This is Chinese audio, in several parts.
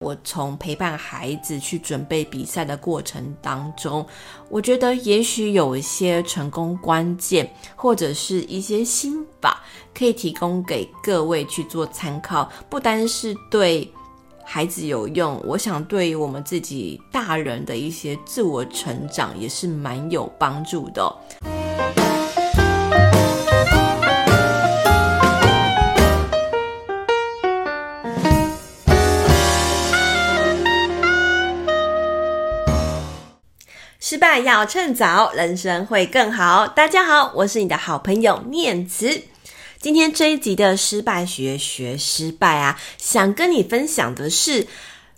我从陪伴孩子去准备比赛的过程当中，我觉得也许有一些成功关键，或者是一些心法，可以提供给各位去做参考。不单是对孩子有用，我想对于我们自己大人的一些自我成长也是蛮有帮助的。失败要趁早，人生会更好。大家好，我是你的好朋友念慈。今天这一集的失败学学失败啊，想跟你分享的是，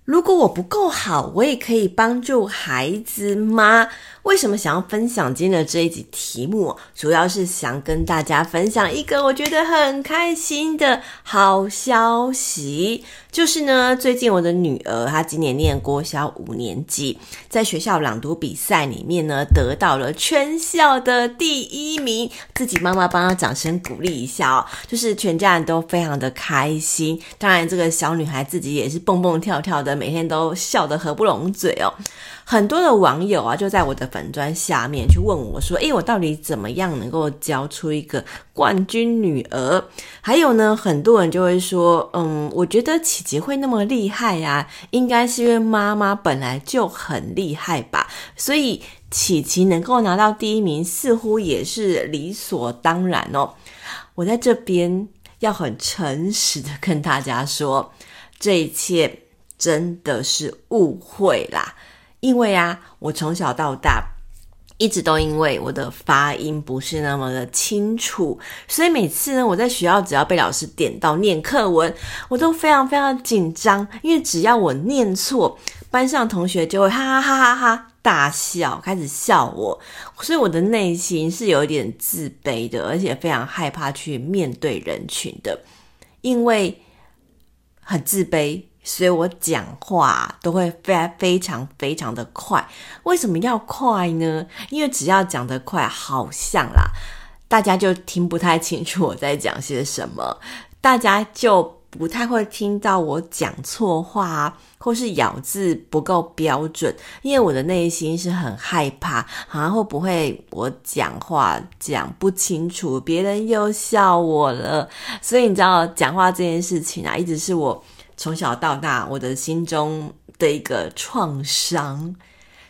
如果我不够好，我也可以帮助孩子吗？为什么想要分享今天的这一集题目？主要是想跟大家分享一个我觉得很开心的好消息，就是呢，最近我的女儿她今年念国小五年级，在学校朗读比赛里面呢，得到了全校的第一名，自己妈妈帮她掌声鼓励一下哦，就是全家人都非常的开心。当然，这个小女孩自己也是蹦蹦跳跳的，每天都笑得合不拢嘴哦。很多的网友啊，就在我的粉砖下面去问我说：“诶，我到底怎么样能够教出一个冠军女儿？”还有呢，很多人就会说：“嗯，我觉得琪琪会那么厉害呀，应该是因为妈妈本来就很厉害吧，所以琪琪能够拿到第一名，似乎也是理所当然哦。”我在这边要很诚实的跟大家说，这一切真的是误会啦。因为啊，我从小到大一直都因为我的发音不是那么的清楚，所以每次呢，我在学校只要被老师点到念课文，我都非常非常紧张，因为只要我念错，班上同学就会哈哈哈哈哈大笑，开始笑我，所以我的内心是有一点自卑的，而且非常害怕去面对人群的，因为很自卑。所以我讲话都会非非常非常的快。为什么要快呢？因为只要讲得快，好像啦，大家就听不太清楚我在讲些什么，大家就不太会听到我讲错话，或是咬字不够标准。因为我的内心是很害怕，好像会不会我讲话讲不清楚，别人又笑我了。所以你知道，讲话这件事情啊，一直是我。从小到大，我的心中的一个创伤，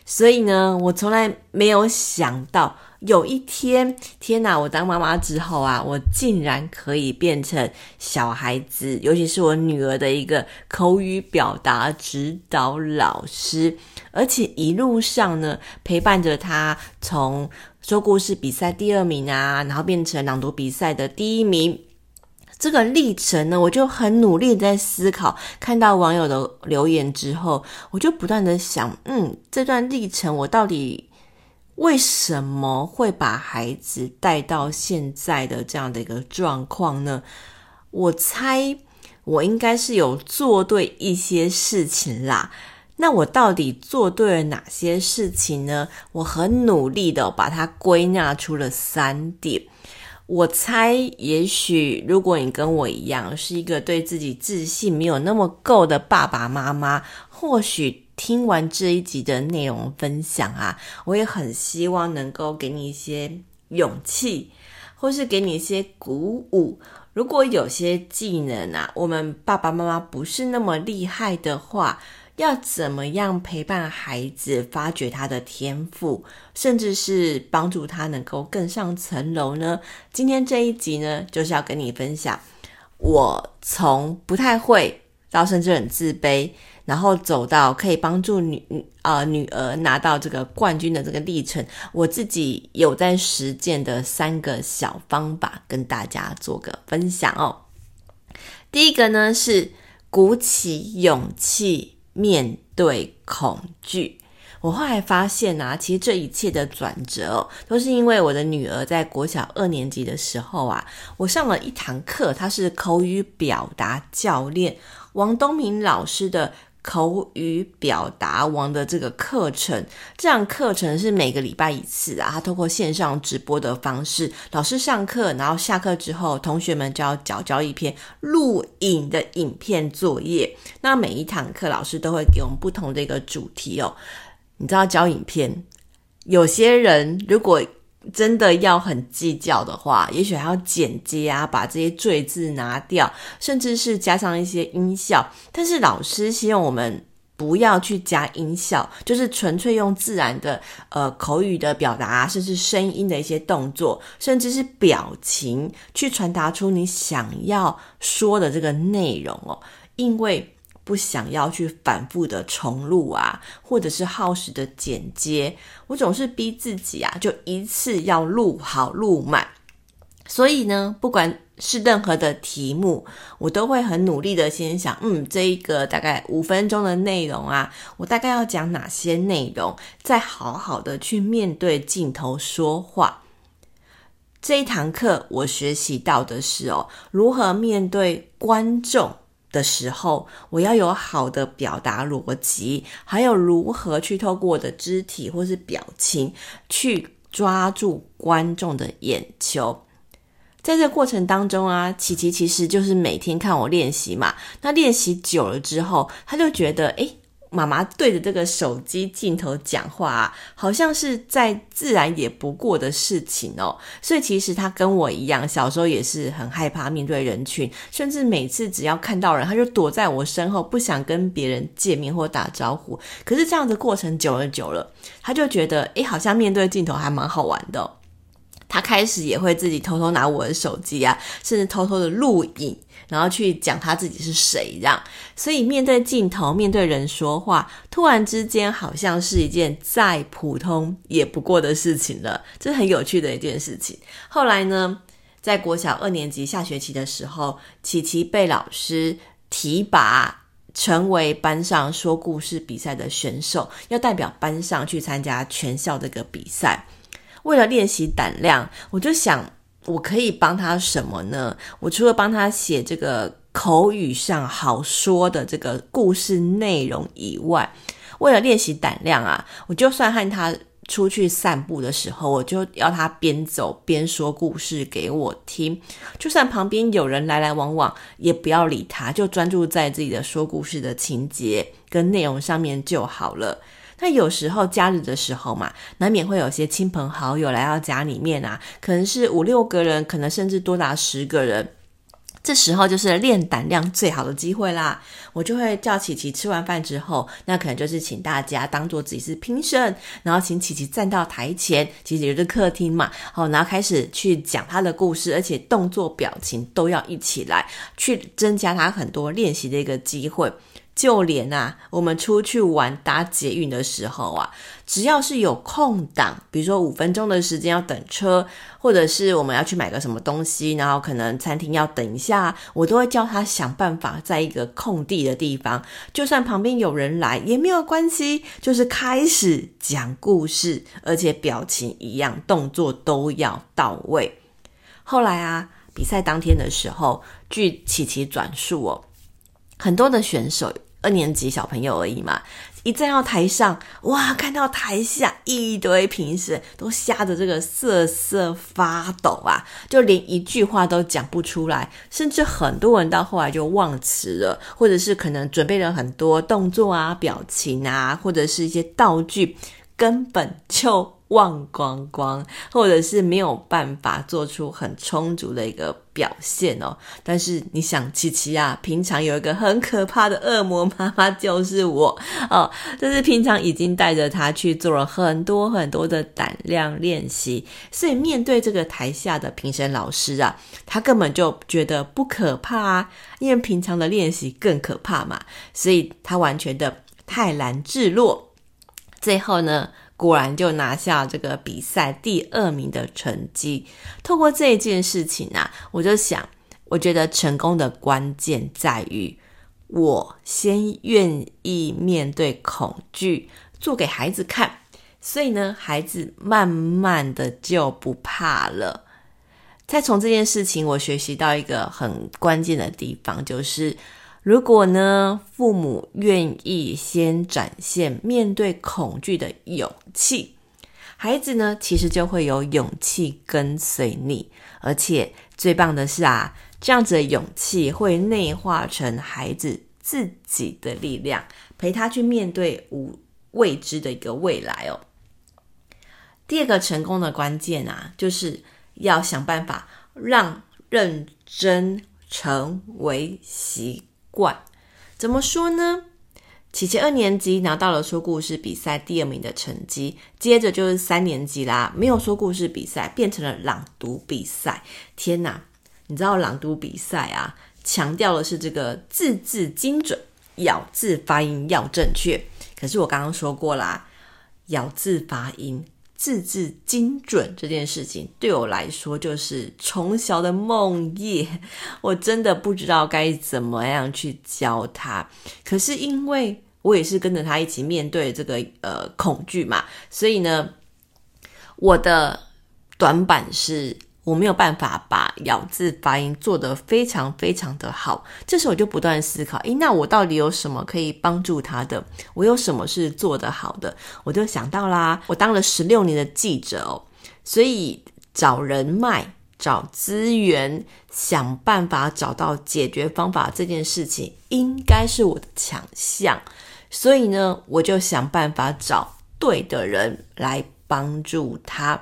所以呢，我从来没有想到有一天，天哪！我当妈妈之后啊，我竟然可以变成小孩子，尤其是我女儿的一个口语表达指导老师，而且一路上呢，陪伴着她从说故事比赛第二名啊，然后变成朗读比赛的第一名。这个历程呢，我就很努力在思考。看到网友的留言之后，我就不断的想，嗯，这段历程我到底为什么会把孩子带到现在的这样的一个状况呢？我猜我应该是有做对一些事情啦。那我到底做对了哪些事情呢？我很努力的把它归纳出了三点。我猜，也许如果你跟我一样是一个对自己自信没有那么够的爸爸妈妈，或许听完这一集的内容分享啊，我也很希望能够给你一些勇气，或是给你一些鼓舞。如果有些技能啊，我们爸爸妈妈不是那么厉害的话，要怎么样陪伴孩子发掘他的天赋，甚至是帮助他能够更上层楼呢？今天这一集呢，就是要跟你分享我从不太会到甚至很自卑，然后走到可以帮助女呃女儿拿到这个冠军的这个历程，我自己有在实践的三个小方法，跟大家做个分享哦。第一个呢是鼓起勇气。面对恐惧，我后来发现啊，其实这一切的转折，都是因为我的女儿在国小二年级的时候啊，我上了一堂课，她是口语表达教练王东明老师的口语表达王的这个课程，这样课程是每个礼拜一次啊，他透过线上直播的方式，老师上课，然后下课之后，同学们就要交交一篇录影的影片作业。那每一堂课老师都会给我们不同的一个主题哦。你知道交影片，有些人如果真的要很计较的话，也许还要剪接啊，把这些赘字拿掉，甚至是加上一些音效。但是老师希望我们不要去加音效，就是纯粹用自然的呃口语的表达，甚至声音的一些动作，甚至是表情，去传达出你想要说的这个内容哦，因为。不想要去反复的重录啊，或者是耗时的剪接，我总是逼自己啊，就一次要录好录满。所以呢，不管是任何的题目，我都会很努力的先想，嗯，这一个大概五分钟的内容啊，我大概要讲哪些内容，再好好的去面对镜头说话。这一堂课我学习到的是哦，如何面对观众。的时候，我要有好的表达逻辑，还有如何去透过我的肢体或是表情去抓住观众的眼球。在这过程当中啊，琪琪其实就是每天看我练习嘛。那练习久了之后，他就觉得，诶。妈妈对着这个手机镜头讲话，好像是再自然也不过的事情哦。所以其实他跟我一样，小时候也是很害怕面对人群，甚至每次只要看到人，他就躲在我身后，不想跟别人见面或打招呼。可是这样的过程久了久了，他就觉得，诶，好像面对镜头还蛮好玩的哦。他开始也会自己偷偷拿我的手机啊，甚至偷偷的录影，然后去讲他自己是谁这样。所以面对镜头、面对人说话，突然之间好像是一件再普通也不过的事情了，这是很有趣的一件事情。后来呢，在国小二年级下学期的时候，琪琪被老师提拔成为班上说故事比赛的选手，要代表班上去参加全校这个比赛。为了练习胆量，我就想我可以帮他什么呢？我除了帮他写这个口语上好说的这个故事内容以外，为了练习胆量啊，我就算和他出去散步的时候，我就要他边走边说故事给我听。就算旁边有人来来往往，也不要理他，就专注在自己的说故事的情节跟内容上面就好了。那有时候假日的时候嘛，难免会有些亲朋好友来到家里面啊，可能是五六个人，可能甚至多达十个人。这时候就是练胆量最好的机会啦。我就会叫琪琪吃完饭之后，那可能就是请大家当做自己是评审，然后请琪琪站到台前，其实也就是客厅嘛，好，然后开始去讲他的故事，而且动作表情都要一起来，去增加他很多练习的一个机会。就连啊，我们出去玩搭捷运的时候啊，只要是有空档，比如说五分钟的时间要等车，或者是我们要去买个什么东西，然后可能餐厅要等一下，我都会叫他想办法在一个空地的地方，就算旁边有人来也没有关系，就是开始讲故事，而且表情一样，动作都要到位。后来啊，比赛当天的时候，据琪琪转述哦。很多的选手，二年级小朋友而已嘛，一站到台上，哇，看到台下一堆评审都吓得这个瑟瑟发抖啊，就连一句话都讲不出来，甚至很多人到后来就忘词了，或者是可能准备了很多动作啊、表情啊，或者是一些道具，根本就。忘光光，或者是没有办法做出很充足的一个表现哦。但是你想，琪琪啊，平常有一个很可怕的恶魔妈妈就是我哦。但是平常已经带着他去做了很多很多的胆量练习，所以面对这个台下的评审老师啊，他根本就觉得不可怕啊，因为平常的练习更可怕嘛，所以他完全的泰然自若。最后呢，果然就拿下这个比赛第二名的成绩。透过这件事情啊，我就想，我觉得成功的关键在于我先愿意面对恐惧，做给孩子看，所以呢，孩子慢慢的就不怕了。再从这件事情，我学习到一个很关键的地方，就是如果呢，父母愿意先展现面对恐惧的勇气，孩子呢，其实就会有勇气跟随你。而且最棒的是啊，这样子的勇气会内化成孩子自己的力量，陪他去面对无未知的一个未来哦。第二个成功的关键啊，就是要想办法让认真成为习冠。怎么说呢？琪琪二年级拿到了说故事比赛第二名的成绩，接着就是三年级啦，没有说故事比赛，变成了朗读比赛。天哪，你知道朗读比赛啊，强调的是这个字字精准，咬字发音要正确。可是我刚刚说过啦，咬字发音。字字精准这件事情对我来说就是从小的梦魇，我真的不知道该怎么样去教他。可是因为我也是跟着他一起面对这个呃恐惧嘛，所以呢，我的短板是。我没有办法把咬字发音做得非常非常的好，这时候我就不断思考，诶，那我到底有什么可以帮助他的？我有什么是做得好的？我就想到啦，我当了十六年的记者哦，所以找人脉、找资源、想办法找到解决方法这件事情，应该是我的强项。所以呢，我就想办法找对的人来帮助他。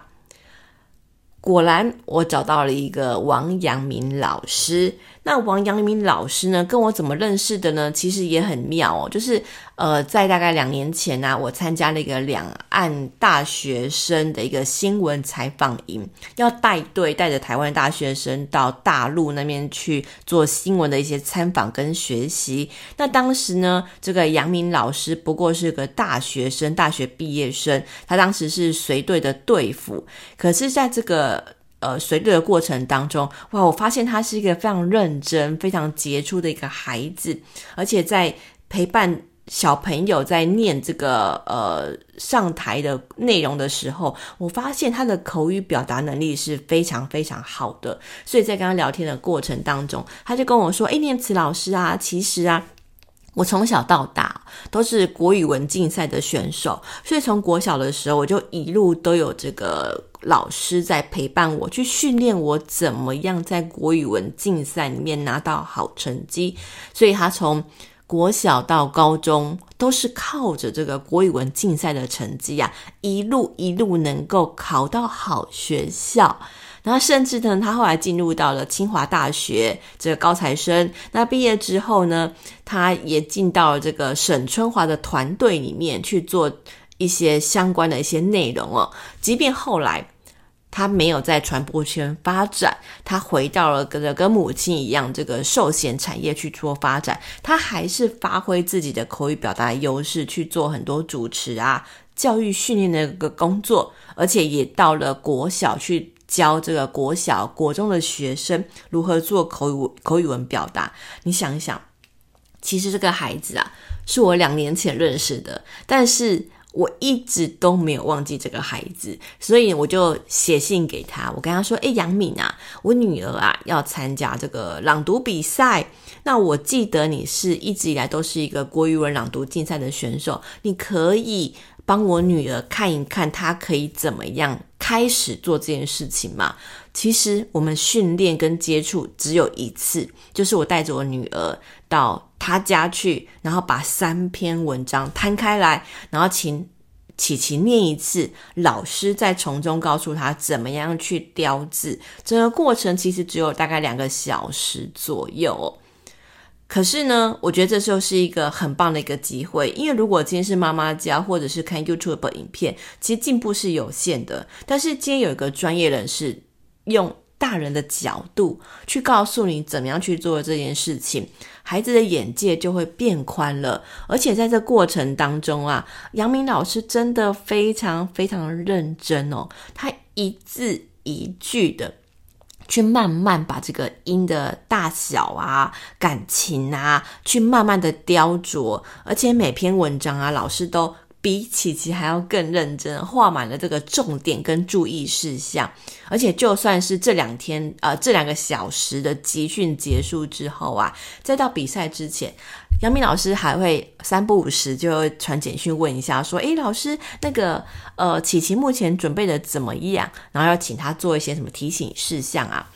果然，我找到了一个王阳明老师。那王阳明老师呢，跟我怎么认识的呢？其实也很妙哦，就是呃，在大概两年前呢、我参加了一个两岸大学生的一个新闻采访营，要带队带着台湾大学生到大陆那边去做新闻的一些参访跟学习。那当时呢，这个阳明老师不过是个大学生，大学毕业生，他当时是随队的队辅，可是在这个。呃，随队的过程当中，哇，我发现他是一个非常认真、非常杰出的一个孩子，而且在陪伴小朋友在念这个呃上台的内容的时候，我发现他的口语表达能力是非常非常好的。所以在跟他聊天的过程当中，他就跟我说：“哎，念慈老师啊，其实啊。”我从小到大都是国语文竞赛的选手，所以从国小的时候我就一路都有这个老师在陪伴我，去训练我怎么样在国语文竞赛里面拿到好成绩。所以他从国小到高中都是靠着这个国语文竞赛的成绩啊，一路一路能够考到好学校。然后甚至呢，他后来进入到了清华大学这个高材生。那毕业之后呢，他也进到了这个沈春华的团队里面去做一些相关的一些内容哦。即便后来他没有在传播圈发展，他回到了跟跟母亲一样这个寿险产业去做发展，他还是发挥自己的口语表达优势去做很多主持啊、教育训练的一个工作，而且也到了国小去。教这个国小、国中的学生如何做口语口语文表达。你想一想，其实这个孩子啊，是我两年前认识的，但是我一直都没有忘记这个孩子，所以我就写信给他，我跟他说：“诶，杨敏啊，我女儿啊要参加这个朗读比赛，那我记得你是一直以来都是一个国语文朗读竞赛的选手，你可以。”帮我女儿看一看，她可以怎么样开始做这件事情嘛？其实我们训练跟接触只有一次，就是我带着我女儿到她家去，然后把三篇文章摊开来，然后请琪琪念一次，老师再从中告诉她怎么样去雕字。整个过程其实只有大概两个小时左右。可是呢，我觉得这就是一个很棒的一个机会，因为如果今天是妈妈教或者是看 YouTube 影片，其实进步是有限的。但是今天有一个专业人士用大人的角度去告诉你怎么样去做这件事情，孩子的眼界就会变宽了。而且在这过程当中啊，杨明老师真的非常非常认真哦，他一字一句的。去慢慢把这个音的大小啊、感情啊，去慢慢的雕琢，而且每篇文章啊，老师都比琪琪还要更认真，画满了这个重点跟注意事项。而且就算是这两天，呃，这两个小时的集训结束之后啊，再到比赛之前，杨明老师还会三不五时就传简讯问一下，说：“诶，老师，那个，呃，琪琪目前准备的怎么样？然后要请他做一些什么提醒事项啊？”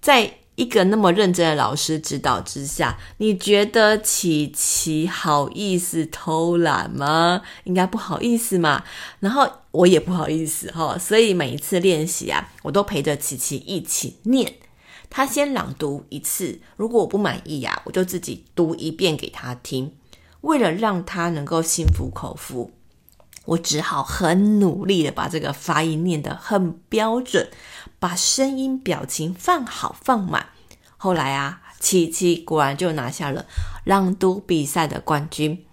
在一个那么认真的老师指导之下，你觉得琪琪好意思偷懒吗？应该不好意思嘛。然后我也不好意思哈，所以每一次练习啊，我都陪着琪琪一起念。他先朗读一次，如果我不满意啊，我就自己读一遍给他听。为了让他能够心服口服，我只好很努力的把这个发音念得很标准。把声音、表情放好放满。后来啊，琪琪果然就拿下了朗读比赛的冠军。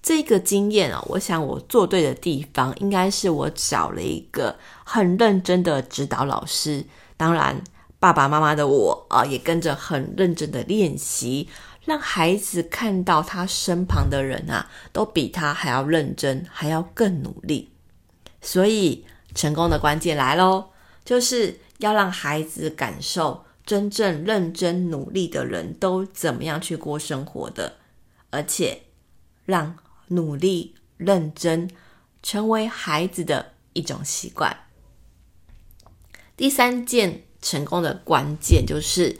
这个经验啊，我想我做对的地方，应该是我找了一个很认真的指导老师。当然，爸爸妈妈的我啊，也跟着很认真的练习，让孩子看到他身旁的人啊，都比他还要认真，还要更努力。所以，成功的关键来喽！就是要让孩子感受真正认真努力的人都怎么样去过生活的，而且让努力认真成为孩子的一种习惯。第三件成功的关键就是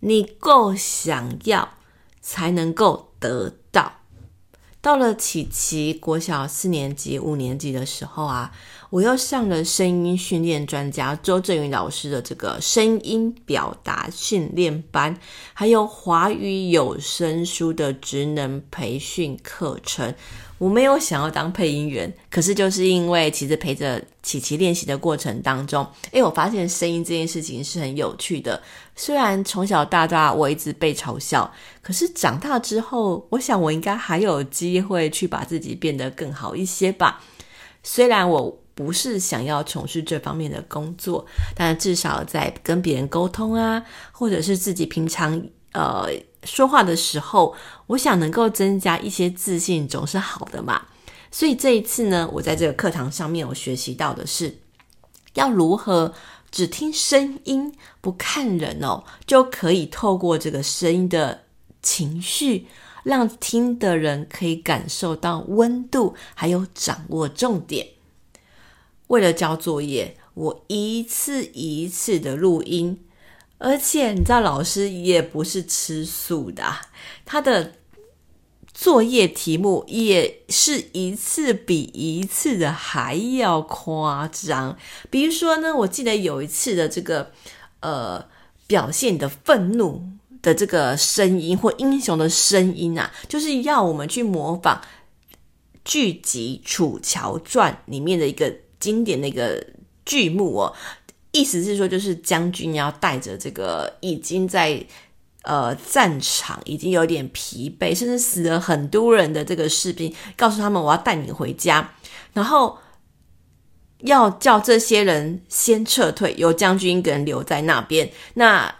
你够想要，才能够得到。到了琪琪国小四年级、五年级的时候啊，我又上了声音训练专家周振宇老师的这个声音表达训练班，还有华语有声书的职能培训课程。我没有想要当配音员，可是就是因为其实陪着琪琪练习的过程当中，诶，我发现声音这件事情是很有趣的。虽然从小到大我一直被嘲笑，可是长大之后，我想我应该还有机会去把自己变得更好一些吧。虽然我不是想要从事这方面的工作，但至少在跟别人沟通啊，或者是自己平常呃。说话的时候，我想能够增加一些自信，总是好的嘛。所以这一次呢，我在这个课堂上面，我学习到的是要如何只听声音不看人哦，就可以透过这个声音的情绪，让听的人可以感受到温度，还有掌握重点。为了交作业，我一次一次的录音。而且你知道，老师也不是吃素的，他的作业题目也是一次比一次的还要夸张。比如说呢，我记得有一次的这个呃，表现的愤怒的这个声音或英雄的声音啊，就是要我们去模仿剧集《楚乔传》里面的一个经典的一个剧目哦。意思是说，就是将军要带着这个已经在呃战场已经有点疲惫，甚至死了很多人的这个士兵，告诉他们：“我要带你回家。”然后要叫这些人先撤退，由将军一个人留在那边。那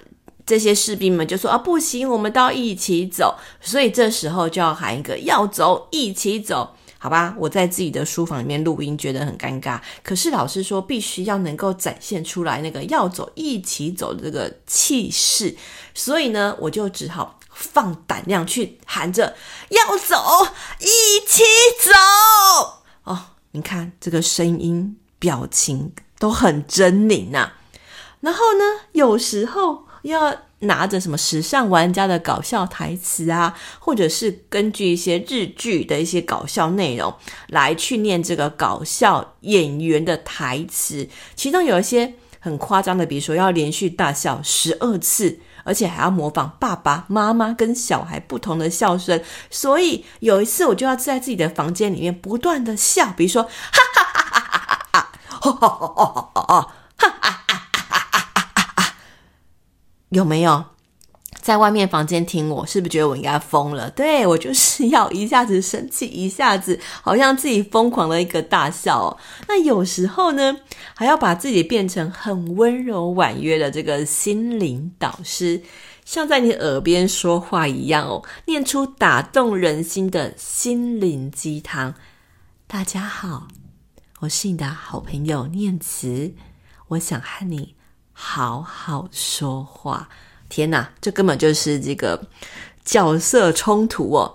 这些士兵们就说：“啊，不行，我们都要一起走。”所以这时候就要喊一个：“要走，一起走。”好吧，我在自己的书房里面录音，觉得很尴尬。可是老师说，必须要能够展现出来那个要走一起走的这个气势，所以呢，我就只好放胆量去喊着要走，一起走。哦，你看这个声音、表情都很狰狞呐。然后呢，有时候要。拿着什么时尚玩家的搞笑台词啊，或者是根据一些日剧的一些搞笑内容来去念这个搞笑演员的台词，其中有一些很夸张的，比如说要连续大笑十二次，而且还要模仿爸爸妈妈跟小孩不同的笑声。所以有一次我就要在自己的房间里面不断的笑，比如说哈哈哈哈哈哈哈，哈哈哈哈哈哈。有没有在外面房间听我？是不是觉得我应该疯了？对，我就是要一下子生气，一下子好像自己疯狂的一个大笑哦。那有时候呢，还要把自己变成很温柔婉约的这个心灵导师，像在你耳边说话一样哦，念出打动人心的心灵鸡汤。大家好，我是你的好朋友念慈，我想和你好好说话。天哪，这根本就是这个角色冲突哦。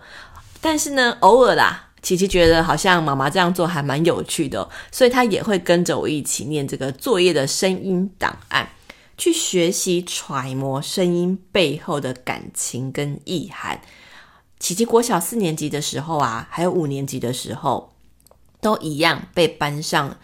但是呢，偶尔啦，琪琪觉得好像妈妈这样做还蛮有趣的，所以她也会跟着我一起念这个作业的声音档案，去学习揣摩声音背后的感情跟意涵。琪琪国小四年级的时候啊，还有五年级的时候。都一样被班上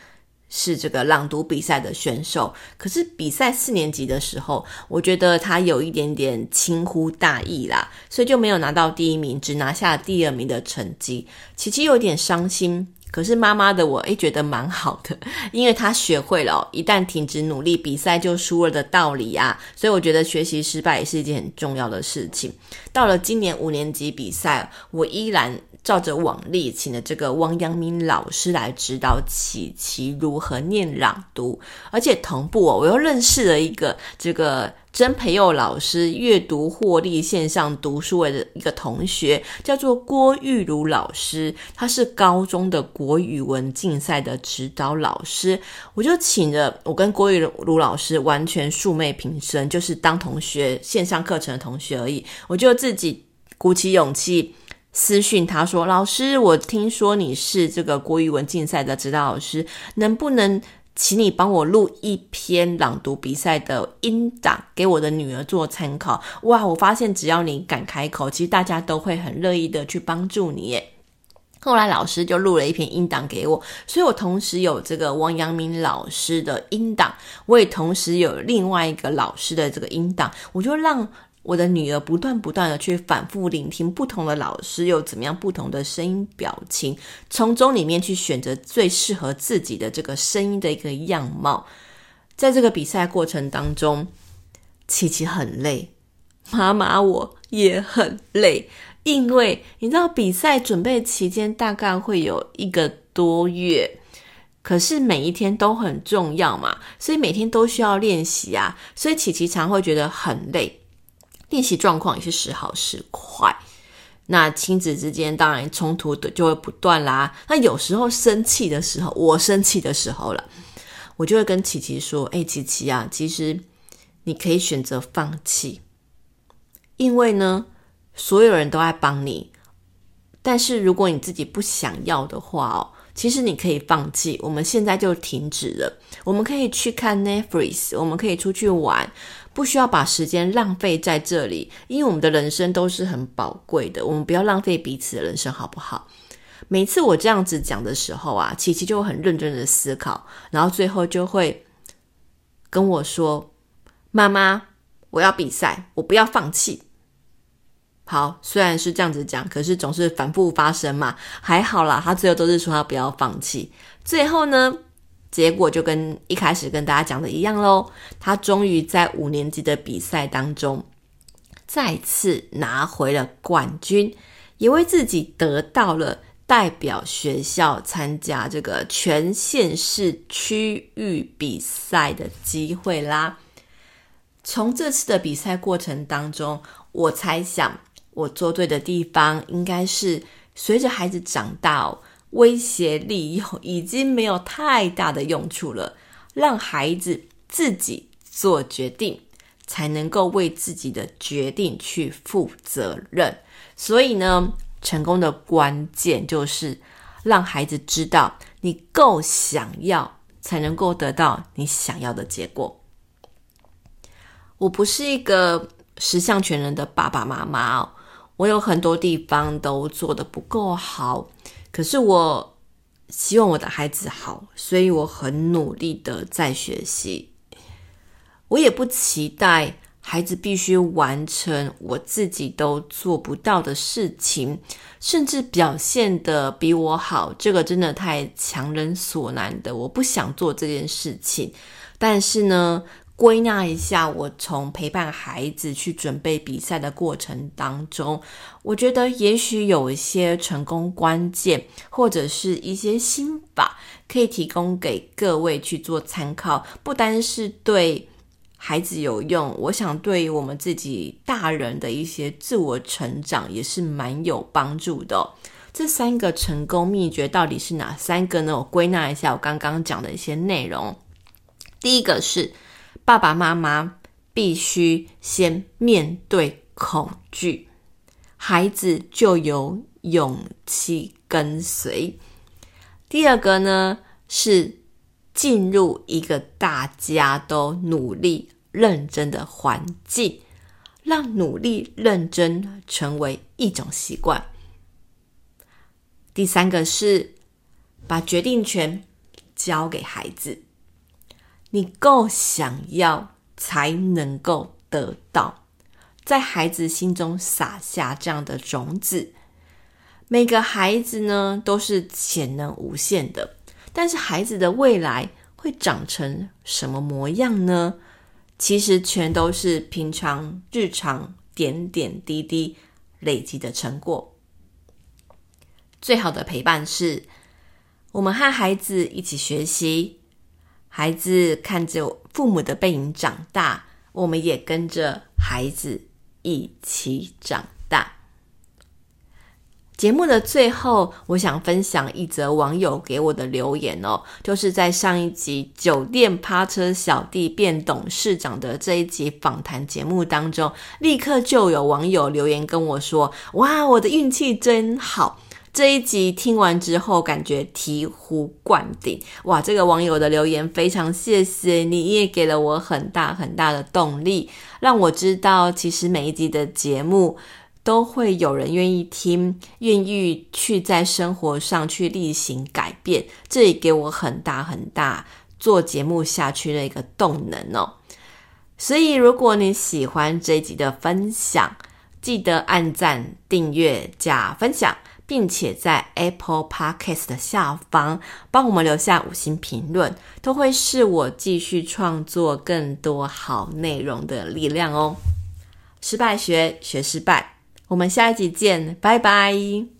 是这个朗读比赛的选手，可是比赛四年级的时候，我觉得他有一点点轻忽大意啦，所以就没有拿到第一名，只拿下第二名的成绩。琪琪有点伤心。可是妈妈的我诶觉得蛮好的，因为他学会了，一旦停止努力，比赛就输了的道理啊。所以我觉得学习失败也是一件很重要的事情。到了今年五年级比赛，我依然照着往例，请了这个汪阳明老师来指导琪琪如何念朗读，而且同步哦，我又认识了一个这个。曾培佑老师阅读获利线上读书的一个同学叫做郭玉如老师，他是高中的国语文竞赛的指导老师。我就请了我跟郭玉如老师完全素昧平生，就是当同学线上课程的同学而已。我就自己鼓起勇气私讯他说：“老师，我听说你是这个国语文竞赛的指导老师，能不能？”请你帮我录一篇朗读比赛的音档给我的女儿做参考。哇，我发现只要你敢开口，其实大家都会很乐意的去帮助你耶。后来老师就录了一篇音档给我，所以我同时有这个王阳明老师的音档，我也同时有另外一个老师的这个音档，我就让。我的女儿不断不断的去反复聆听不同的老师有怎么样不同的声音表情，从中里面去选择最适合自己的这个声音的一个样貌。在这个比赛过程当中，琪琪很累，妈妈我也很累，因为你知道比赛准备期间大概会有一个多月，可是每一天都很重要嘛，所以每天都需要练习啊，所以琪琪常会觉得很累。练习状况也是时好时坏，那亲子之间当然冲突的就会不断啦。那有时候生气的时候，我生气的时候了，我就会跟琪琪说：“哎，琪琪啊，其实你可以选择放弃，因为呢，所有人都在帮你，但是如果你自己不想要的话哦。”其实你可以放弃，我们现在就停止了。我们可以去看 Netflix，我们可以出去玩，不需要把时间浪费在这里，因为我们的人生都是很宝贵的。我们不要浪费彼此的人生，好不好？每次我这样子讲的时候啊，琪琪就会很认真的思考，然后最后就会跟我说：“妈妈，我要比赛，我不要放弃。”好，虽然是这样子讲，可是总是反复发生嘛。还好啦，他最后都是说他不要放弃。最后呢，结果就跟一开始跟大家讲的一样喽。他终于在五年级的比赛当中，再次拿回了冠军，也为自己得到了代表学校参加这个全县市区域比赛的机会啦。从这次的比赛过程当中，我猜想。我做对的地方，应该是随着孩子长大，威胁利诱 已经没有太大的用处了，让孩子自己做决定，才能够为自己的决定去负责任。所以呢，成功的关键就是让孩子知道，你够想要，才能够得到你想要的结果。我不是一个十项全能的爸爸妈妈哦。我有很多地方都做得不够好，可是我希望我的孩子好，所以我很努力的在学习。我也不期待孩子必须完成我自己都做不到的事情，甚至表现的比我好，这个真的太强人所难的，我不想做这件事情。但是呢，归纳一下，我从陪伴孩子去准备比赛的过程当中，我觉得也许有一些成功关键，或者是一些心法，可以提供给各位去做参考。不单是对孩子有用，我想对于我们自己大人的一些自我成长也是蛮有帮助的。这三个成功秘诀到底是哪三个呢？我归纳一下我刚刚讲的一些内容。第一个是爸爸妈妈必须先面对恐惧，孩子就有勇气跟随。第二个呢是进入一个大家都努力认真的环境，让努力认真成为一种习惯。第三个是把决定权交给孩子，你够想要才能够得到，在孩子心中撒下这样的种子。每个孩子呢都是潜能无限的，但是孩子的未来会长成什么模样呢？其实全都是平常日常点点滴滴累积的成果。最好的陪伴是，我们和孩子一起学习，孩子看着父母的背影长大，我们也跟着孩子一起长大。节目的最后，我想分享一则网友给我的留言哦，就是在上一集酒店趴车小弟变董事长的这一集访谈节目当中，立刻就有网友留言跟我说：“哇，我的运气真好。”这一集听完之后，感觉醍醐灌顶哇！这个网友的留言非常谢谢你，也给了我很大很大的动力，让我知道其实每一集的节目都会有人愿意听，愿意去在生活上去例行改变，这也给我很大很大做节目下去的一个动能哦。所以，如果你喜欢这一集的分享，记得按赞、订阅、加分享。并且在 Apple Podcast 的下方帮我们留下五星评论，都会是我继续创作更多好内容的力量哦。失败学，学失败，我们下一集见，拜拜。